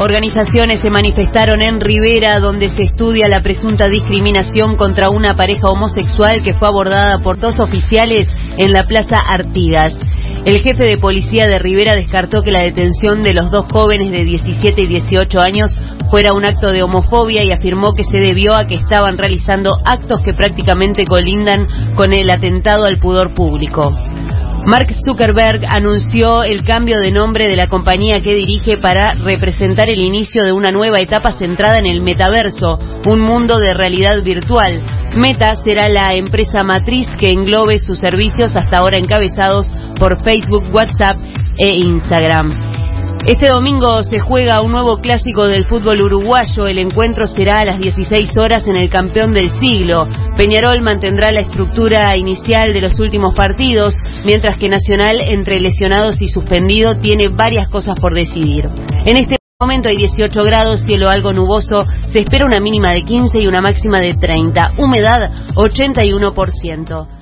Organizaciones se manifestaron en Rivera, donde se estudia la presunta discriminación contra una pareja homosexual que fue abordada por dos oficiales en la Plaza Artigas. El jefe de policía de Rivera descartó que la detención de los dos jóvenes de 17 y 18 años fuera un acto de homofobia y afirmó que se debió a que estaban realizando actos que prácticamente colindan con el atentado al pudor público. Mark Zuckerberg anunció el cambio de nombre de la compañía que dirige para representar el inicio de una nueva etapa centrada en el metaverso, un mundo de realidad virtual. Meta será la empresa matriz que englobe sus servicios hasta ahora encabezados por Facebook, WhatsApp e Instagram. Este domingo se juega un nuevo clásico del fútbol uruguayo. El encuentro será a las 16 horas en el campeón del siglo. Peñarol mantendrá la estructura inicial de los últimos partidos, mientras que Nacional, entre lesionados y suspendido, tiene varias cosas por decidir. En este momento hay 18 grados, cielo algo nuboso, se espera una mínima de 15 y una máxima de 30, humedad 81%.